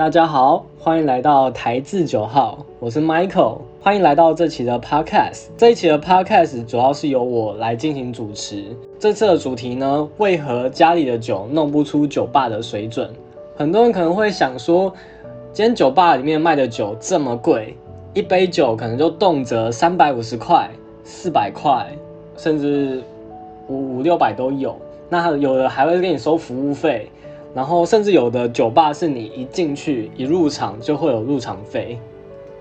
大家好，欢迎来到台字九号，我是 Michael，欢迎来到这期的 Podcast。这一期的 Podcast 主要是由我来进行主持。这次的主题呢，为何家里的酒弄不出酒吧的水准？很多人可能会想说，今天酒吧里面卖的酒这么贵，一杯酒可能就动辄三百五十块、四百块，甚至五五六百都有。那有的还会给你收服务费。然后甚至有的酒吧是你一进去一入场就会有入场费，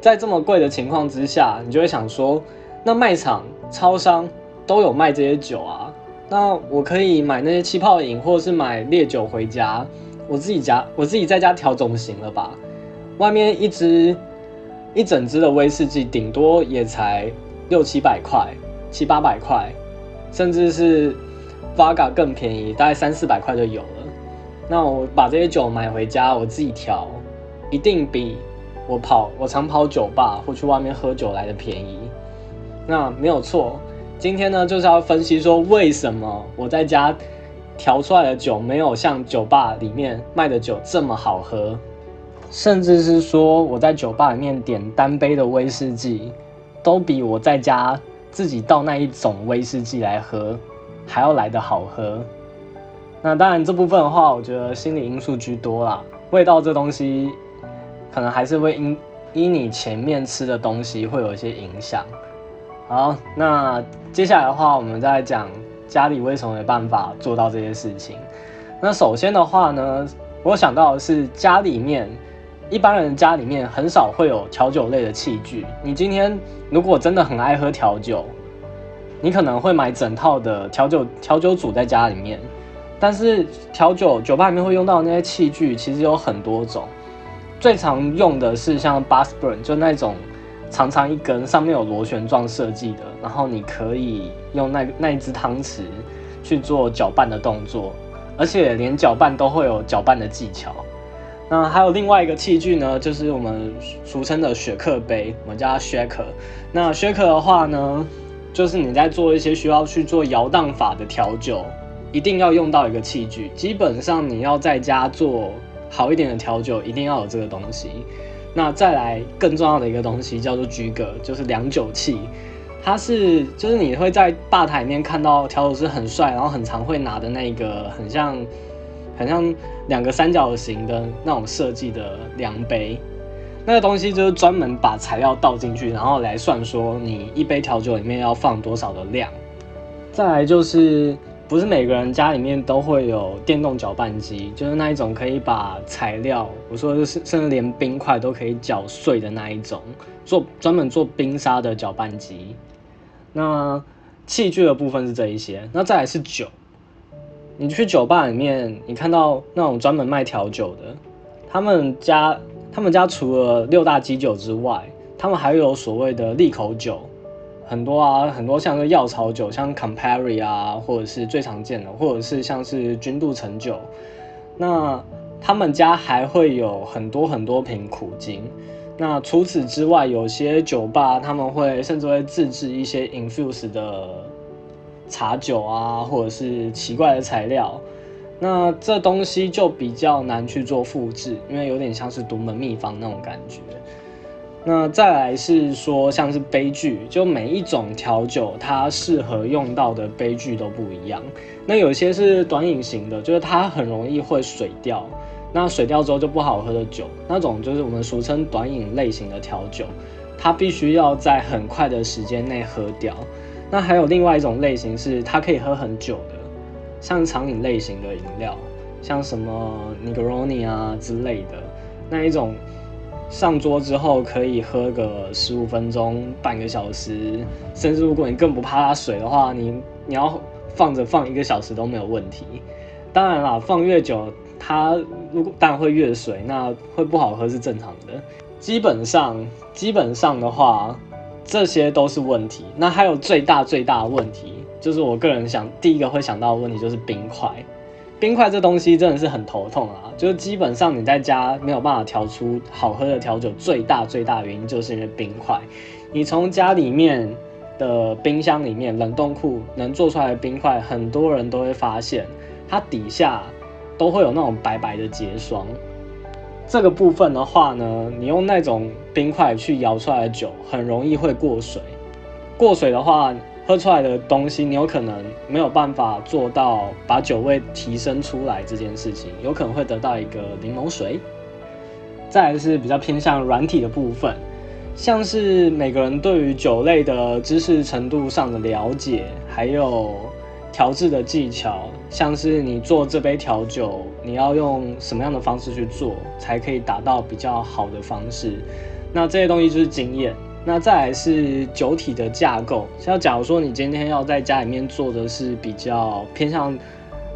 在这么贵的情况之下，你就会想说，那卖场、超商都有卖这些酒啊，那我可以买那些气泡饮，或者是买烈酒回家，我自己家我自己在家调总行了吧？外面一支一整支的威士忌，顶多也才六七百块、七八百块，甚至是 Vaga 更便宜，大概三四百块就有了。那我把这些酒买回家，我自己调，一定比我跑我常跑酒吧或去外面喝酒来的便宜。那没有错，今天呢就是要分析说为什么我在家调出来的酒没有像酒吧里面卖的酒这么好喝，甚至是说我在酒吧里面点单杯的威士忌，都比我在家自己倒那一种威士忌来喝还要来的好喝。那当然，这部分的话，我觉得心理因素居多啦。味道这东西，可能还是会因因你前面吃的东西会有一些影响。好，那接下来的话，我们再讲家里为什么没办法做到这些事情。那首先的话呢，我想到的是家里面一般人家里面很少会有调酒类的器具。你今天如果真的很爱喝调酒，你可能会买整套的调酒调酒组在家里面。但是调酒酒吧里面会用到的那些器具，其实有很多种。最常用的是像 b u s burn，就那种长长一根，上面有螺旋状设计的，然后你可以用那那一只汤匙去做搅拌的动作，而且连搅拌都会有搅拌的技巧。那还有另外一个器具呢，就是我们俗称的雪克杯，我们叫它 shaker。那 shaker 的话呢，就是你在做一些需要去做摇荡法的调酒。一定要用到一个器具，基本上你要在家做好一点的调酒，一定要有这个东西。那再来更重要的一个东西叫做居格，就是量酒器。它是就是你会在吧台里面看到调酒师很帅，然后很常会拿的那个很像很像两个三角形的那种设计的量杯。那个东西就是专门把材料倒进去，然后来算说你一杯调酒里面要放多少的量。再来就是。不是每个人家里面都会有电动搅拌机，就是那一种可以把材料，我说的是甚至连冰块都可以搅碎的那一种，做专门做冰沙的搅拌机。那器具的部分是这一些，那再来是酒。你去酒吧里面，你看到那种专门卖调酒的，他们家他们家除了六大基酒之外，他们还有所谓的利口酒。很多啊，很多像是药草酒，像 Campari 啊，或者是最常见的，或者是像是君度橙酒。那他们家还会有很多很多瓶苦精。那除此之外，有些酒吧他们会甚至会自制一些 infuse 的茶酒啊，或者是奇怪的材料。那这东西就比较难去做复制，因为有点像是独门秘方那种感觉。那再来是说，像是杯具，就每一种调酒它适合用到的杯具都不一样。那有些是短饮型的，就是它很容易会水掉，那水掉之后就不好喝的酒，那种就是我们俗称短饮类型的调酒，它必须要在很快的时间内喝掉。那还有另外一种类型是它可以喝很久的，像长饮类型的饮料，像什么 Negroni 啊之类的那一种。上桌之后可以喝个十五分钟、半个小时，甚至如果你更不怕它水的话，你你要放着放一个小时都没有问题。当然啦，放越久它如果当然会越水，那会不好喝是正常的。基本上基本上的话，这些都是问题。那还有最大最大的问题，就是我个人想第一个会想到的问题就是冰块。冰块这东西真的是很头痛啊！就是基本上你在家没有办法调出好喝的调酒，最大最大原因就是因为冰块。你从家里面的冰箱里面、冷冻库能做出来的冰块，很多人都会发现它底下都会有那种白白的结霜。这个部分的话呢，你用那种冰块去摇出来的酒，很容易会过水。过水的话，喝出来的东西，你有可能没有办法做到把酒味提升出来这件事情，有可能会得到一个柠檬水。再来是比较偏向软体的部分，像是每个人对于酒类的知识程度上的了解，还有调制的技巧，像是你做这杯调酒，你要用什么样的方式去做，才可以达到比较好的方式。那这些东西就是经验。那再来是酒体的架构，像假如说你今天要在家里面做的是比较偏向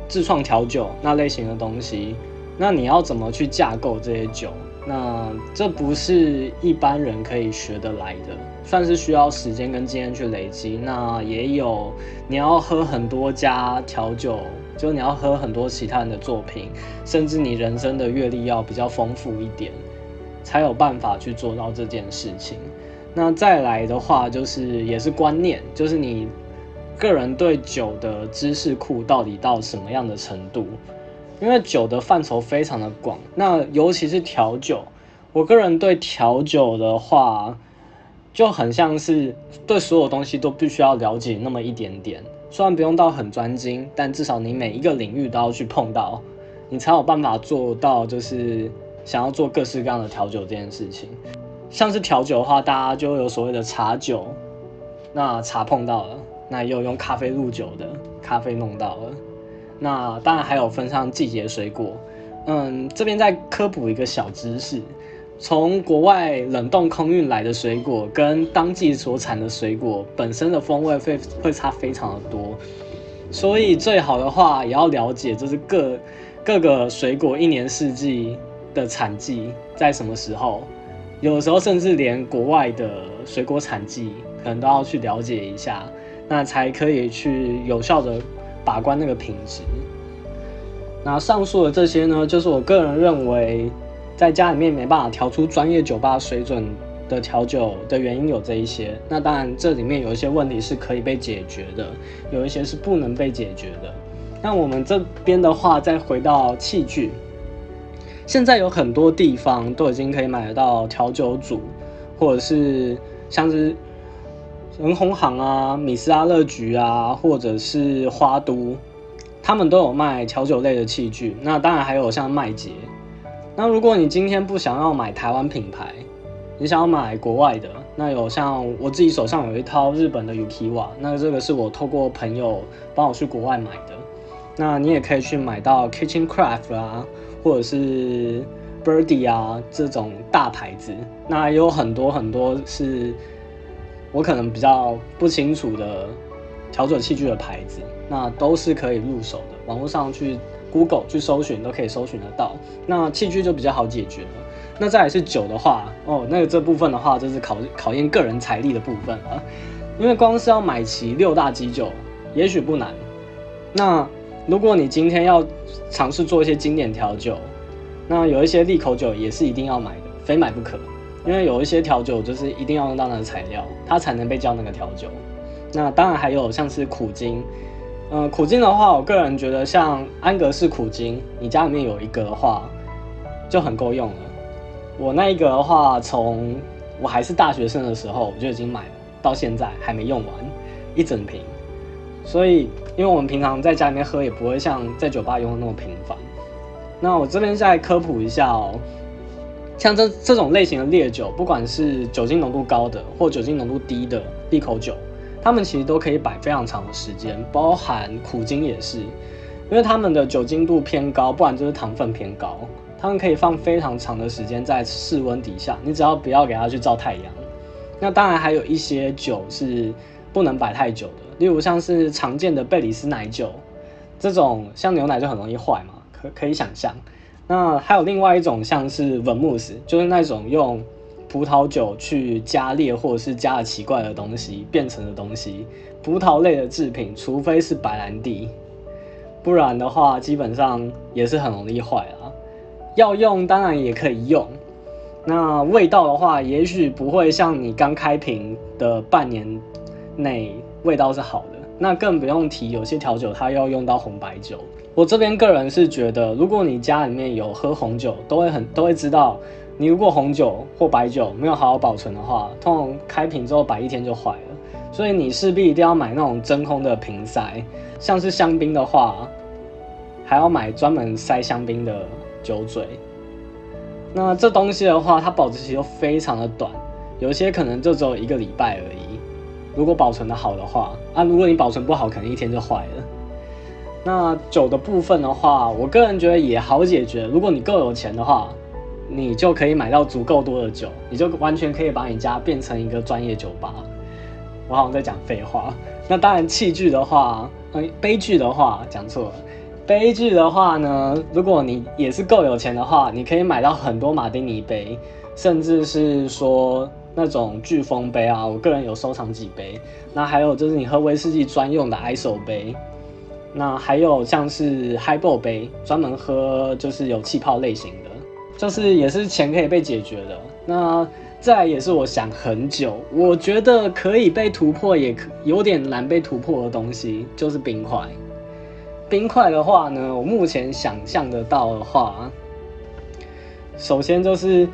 自创调酒那类型的东西，那你要怎么去架构这些酒？那这不是一般人可以学得来的，算是需要时间跟经验去累积。那也有你要喝很多家调酒，就你要喝很多其他人的作品，甚至你人生的阅历要比较丰富一点，才有办法去做到这件事情。那再来的话，就是也是观念，就是你个人对酒的知识库到底到什么样的程度？因为酒的范畴非常的广，那尤其是调酒，我个人对调酒的话，就很像是对所有东西都必须要了解那么一点点。虽然不用到很专精，但至少你每一个领域都要去碰到，你才有办法做到，就是想要做各式各样的调酒这件事情。像是调酒的话，大家就有所谓的茶酒，那茶碰到了，那也有用咖啡入酒的，咖啡弄到了。那当然还有分上季节水果，嗯，这边再科普一个小知识，从国外冷冻空运来的水果跟当季所产的水果本身的风味会会差非常的多，所以最好的话也要了解，就是各各个水果一年四季的产季在什么时候。有时候，甚至连国外的水果产季可能都要去了解一下，那才可以去有效的把关那个品质。那上述的这些呢，就是我个人认为，在家里面没办法调出专业酒吧水准的调酒的原因有这一些。那当然，这里面有一些问题是可以被解决的，有一些是不能被解决的。那我们这边的话，再回到器具。现在有很多地方都已经可以买得到调酒组，或者是像是人红行啊、米斯阿乐局啊，或者是花都，他们都有卖调酒类的器具。那当然还有像麦杰。那如果你今天不想要买台湾品牌，你想要买国外的，那有像我自己手上有一套日本的 Ukiwa，那这个是我透过朋友帮我去国外买的。那你也可以去买到 Kitchen Craft 啊。或者是 Birdy 啊这种大牌子，那也有很多很多是我可能比较不清楚的调酒器具的牌子，那都是可以入手的。网络上去 Google 去搜寻都可以搜寻得到。那器具就比较好解决了。那再来是酒的话，哦，那个这部分的话就是考考验个人财力的部分了。因为光是要买齐六大基酒，也许不难。那如果你今天要尝试做一些经典调酒，那有一些利口酒也是一定要买的，非买不可。因为有一些调酒就是一定要用到那个材料，它才能被叫那个调酒。那当然还有像是苦精，嗯，苦精的话，我个人觉得像安格士苦精，你家里面有一个的话就很够用了。我那一个的话，从我还是大学生的时候我就已经买了，到现在还没用完一整瓶。所以，因为我们平常在家里面喝，也不会像在酒吧用的那么频繁。那我这边再科普一下哦，像这这种类型的烈酒，不管是酒精浓度高的或酒精浓度低的利口酒，它们其实都可以摆非常长的时间，包含苦精也是，因为它们的酒精度偏高，不然就是糖分偏高，它们可以放非常长的时间在室温底下，你只要不要给它去照太阳。那当然还有一些酒是不能摆太久的。例如像是常见的贝里斯奶酒，这种像牛奶就很容易坏嘛，可可以想象。那还有另外一种像是文慕斯，就是那种用葡萄酒去加烈或者是加了奇怪的东西变成的东西，葡萄类的制品，除非是白兰地，不然的话基本上也是很容易坏啊。要用当然也可以用，那味道的话，也许不会像你刚开瓶的半年内。味道是好的，那更不用提有些调酒它要用到红白酒。我这边个人是觉得，如果你家里面有喝红酒，都会很都会知道，你如果红酒或白酒没有好好保存的话，通常开瓶之后摆一天就坏了。所以你势必一定要买那种真空的瓶塞，像是香槟的话，还要买专门塞香槟的酒嘴。那这东西的话，它保质期又非常的短，有些可能就只有一个礼拜而已。如果保存的好的话，啊，如果你保存不好，可能一天就坏了。那酒的部分的话，我个人觉得也好解决。如果你够有钱的话，你就可以买到足够多的酒，你就完全可以把你家变成一个专业酒吧。我好像在讲废话。那当然，器具的话，嗯，杯具的话讲错了。杯具的话呢，如果你也是够有钱的话，你可以买到很多马丁尼杯，甚至是说那种飓风杯啊。我个人有收藏几杯。那还有就是你喝威士忌专用的 ISO 杯。那还有像是 Highball 杯，专门喝就是有气泡类型的，就是也是钱可以被解决的。那再也是我想很久，我觉得可以被突破，也可有点难被突破的东西，就是冰块。冰块的话呢，我目前想象得到的话，首先就是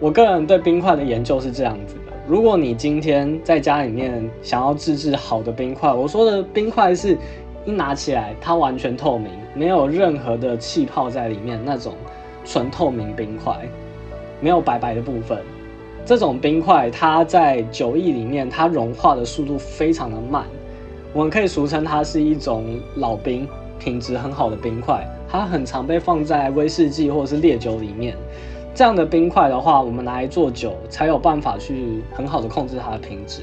我个人对冰块的研究是这样子的：如果你今天在家里面想要自制好的冰块，我说的冰块是一拿起来它完全透明，没有任何的气泡在里面那种纯透明冰块，没有白白的部分。这种冰块，它在酒液里面，它融化的速度非常的慢，我们可以俗称它是一种老冰，品质很好的冰块。它很常被放在威士忌或者是烈酒里面。这样的冰块的话，我们拿来做酒，才有办法去很好的控制它的品质。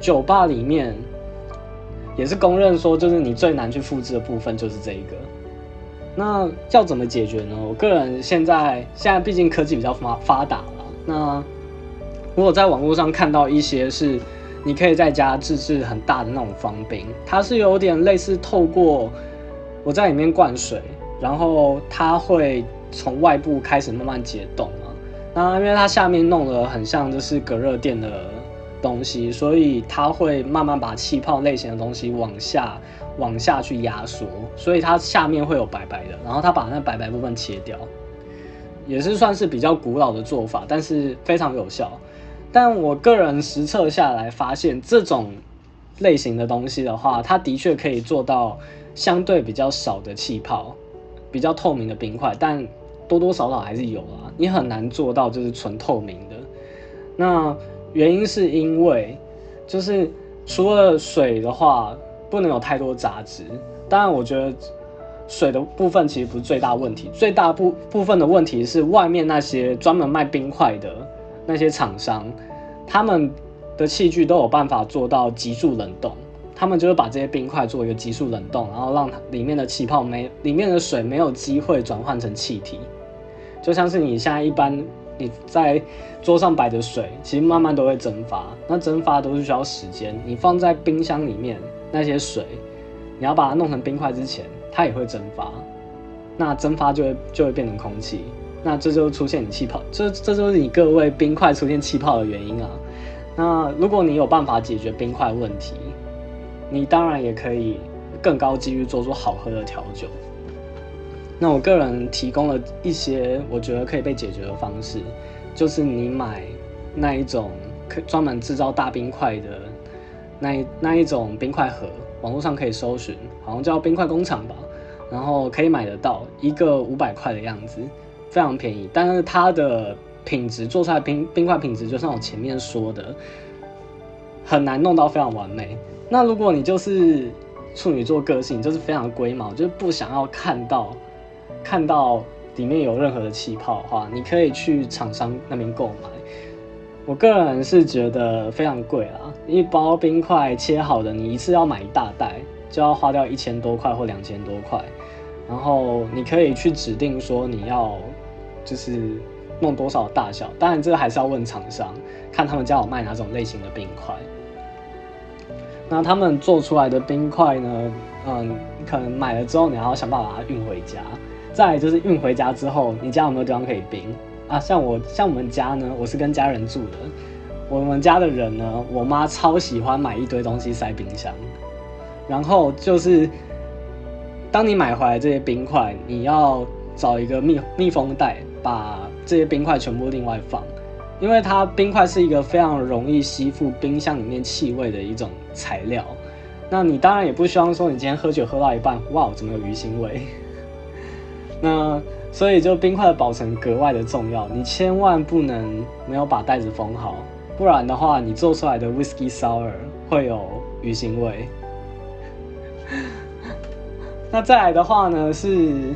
酒吧里面也是公认说，就是你最难去复制的部分就是这一个。那要怎么解决呢？我个人现在现在毕竟科技比较发发达了，那。如果在网络上看到一些是，你可以在家自制很大的那种方冰，它是有点类似透过我在里面灌水，然后它会从外部开始慢慢解冻嘛。那因为它下面弄得很像就是隔热垫的东西，所以它会慢慢把气泡类型的东西往下往下去压缩，所以它下面会有白白的，然后它把那白白部分切掉，也是算是比较古老的做法，但是非常有效。但我个人实测下来发现，这种类型的东西的话，它的确可以做到相对比较少的气泡，比较透明的冰块，但多多少少还是有啊。你很难做到就是纯透明的。那原因是因为，就是除了水的话，不能有太多杂质。当然，我觉得水的部分其实不是最大问题，最大部部分的问题是外面那些专门卖冰块的。那些厂商，他们的器具都有办法做到急速冷冻，他们就是把这些冰块做一个急速冷冻，然后让它里面的气泡没，里面的水没有机会转换成气体，就像是你现在一般你在桌上摆的水，其实慢慢都会蒸发，那蒸发都是需要时间，你放在冰箱里面那些水，你要把它弄成冰块之前，它也会蒸发，那蒸发就会就会变成空气。那这就出现你气泡，这这就是你各位冰块出现气泡的原因啊。那如果你有办法解决冰块问题，你当然也可以更高几率做出好喝的调酒。那我个人提供了一些我觉得可以被解决的方式，就是你买那一种可专门制造大冰块的那那一种冰块盒，网络上可以搜寻，好像叫冰块工厂吧，然后可以买得到一个五百块的样子。非常便宜，但是它的品质做出来冰冰块品质，就像我前面说的，很难弄到非常完美。那如果你就是处女座个性，就是非常龟毛，就是不想要看到看到里面有任何的气泡的话，你可以去厂商那边购买。我个人是觉得非常贵啦，一包冰块切好的，你一次要买一大袋，就要花掉一千多块或两千多块。然后你可以去指定说你要。就是弄多少大小，当然这个还是要问厂商，看他们家有卖哪种类型的冰块。那他们做出来的冰块呢？嗯，可能买了之后你还要想办法把它运回家。再就是运回家之后，你家有没有地方可以冰啊？像我像我们家呢，我是跟家人住的，我们家的人呢，我妈超喜欢买一堆东西塞冰箱，然后就是，当你买回来这些冰块，你要找一个密密封袋，把这些冰块全部另外放，因为它冰块是一个非常容易吸附冰箱里面气味的一种材料。那你当然也不希望说你今天喝酒喝到一半，哇，怎么有鱼腥味？那所以就冰块的保存格外的重要，你千万不能没有把袋子封好，不然的话，你做出来的 whisky sour 会有鱼腥味。那再来的话呢，是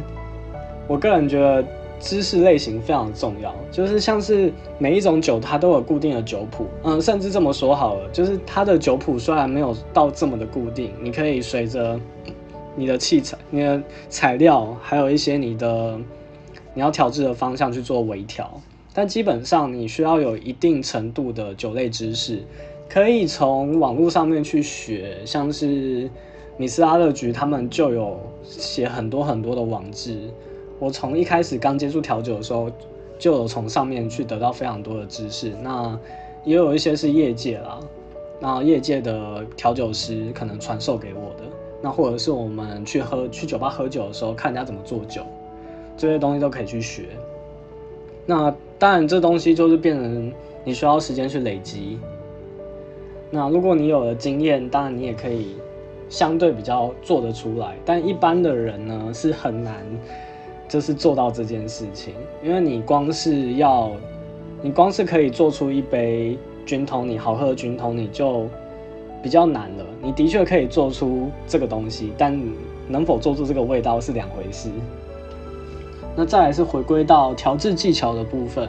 我个人觉得知识类型非常重要，就是像是每一种酒它都有固定的酒谱，嗯，甚至这么说好了，就是它的酒谱虽然没有到这么的固定，你可以随着你的器材、你的材料，还有一些你的你要调制的方向去做微调，但基本上你需要有一定程度的酒类知识，可以从网络上面去学，像是。米斯阿乐局他们就有写很多很多的网志，我从一开始刚接触调酒的时候，就有从上面去得到非常多的知识。那也有一些是业界啦，那业界的调酒师可能传授给我的，那或者是我们去喝去酒吧喝酒的时候，看人家怎么做酒，这些东西都可以去学。那当然，这东西就是变成你需要时间去累积。那如果你有了经验，当然你也可以。相对比较做得出来，但一般的人呢是很难，就是做到这件事情。因为你光是要，你光是可以做出一杯菌通你好喝的菌通你就比较难了。你的确可以做出这个东西，但能否做出这个味道是两回事。那再来是回归到调制技巧的部分。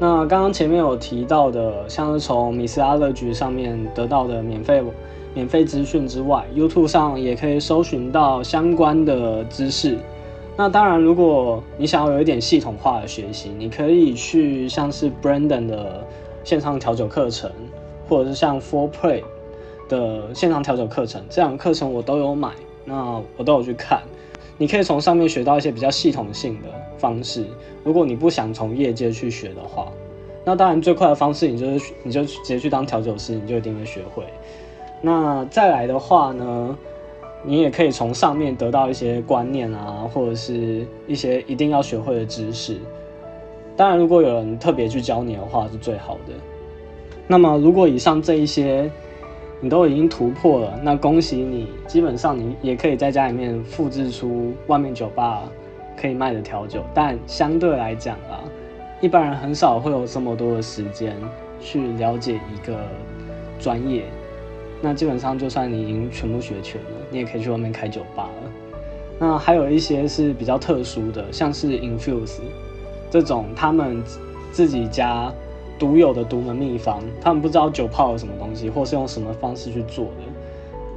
那刚刚前面有提到的，像是从米斯阿乐局上面得到的免费。免费资讯之外，YouTube 上也可以搜寻到相关的知识。那当然，如果你想要有一点系统化的学习，你可以去像是 Brandon 的线上调酒课程，或者是像 Four Play 的线上调酒课程，这两个课程我都有买，那我都有去看。你可以从上面学到一些比较系统性的方式。如果你不想从业界去学的话，那当然最快的方式，你就是你就直接去当调酒师，你就一定会学会。那再来的话呢，你也可以从上面得到一些观念啊，或者是一些一定要学会的知识。当然，如果有人特别去教你的话，是最好的。那么，如果以上这一些你都已经突破了，那恭喜你，基本上你也可以在家里面复制出外面酒吧可以卖的调酒。但相对来讲啊，一般人很少会有这么多的时间去了解一个专业。那基本上，就算你已经全部学全了，你也可以去外面开酒吧了。那还有一些是比较特殊的，像是 Infuse 这种，他们自己家独有的独门秘方，他们不知道酒泡有什么东西，或是用什么方式去做的。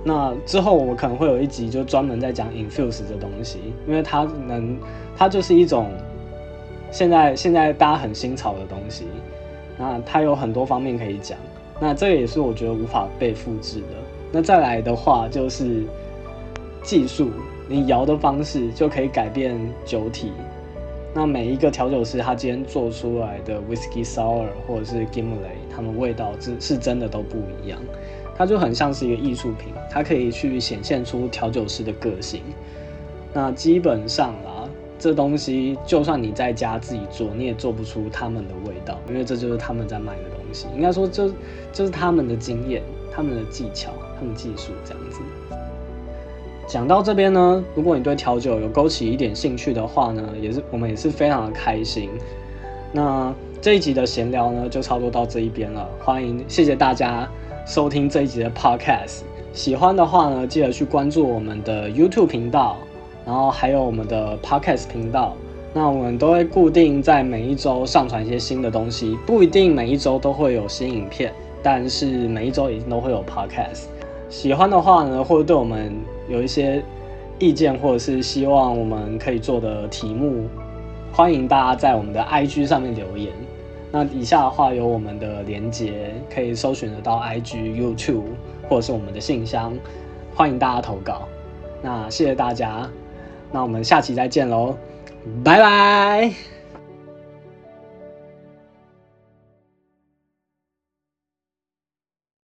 那之后我们可能会有一集就专门在讲 Infuse 这东西，因为它能，它就是一种现在现在大家很新潮的东西。那它有很多方面可以讲。那这个也是我觉得无法被复制的。那再来的话就是技术，你摇的方式就可以改变酒体。那每一个调酒师他今天做出来的 whiskey sour 或者是 gimlet，他们味道是是真的都不一样。它就很像是一个艺术品，它可以去显现出调酒师的个性。那基本上啦，这东西就算你在家自己做，你也做不出他们的味道，因为这就是他们在卖的东西。应该说，就就是他们的经验、他们的技巧、他们技术这样子。讲到这边呢，如果你对调酒有勾起一点兴趣的话呢，也是我们也是非常的开心。那这一集的闲聊呢，就差不多到这一边了。欢迎，谢谢大家收听这一集的 Podcast。喜欢的话呢，记得去关注我们的 YouTube 频道，然后还有我们的 Podcast 频道。那我们都会固定在每一周上传一些新的东西，不一定每一周都会有新影片，但是每一周一定都会有 podcast。喜欢的话呢，或者对我们有一些意见，或者是希望我们可以做的题目，欢迎大家在我们的 IG 上面留言。那以下的话有我们的连接，可以搜寻得到 IG、YouTube 或者是我们的信箱，欢迎大家投稿。那谢谢大家，那我们下期再见喽。拜拜。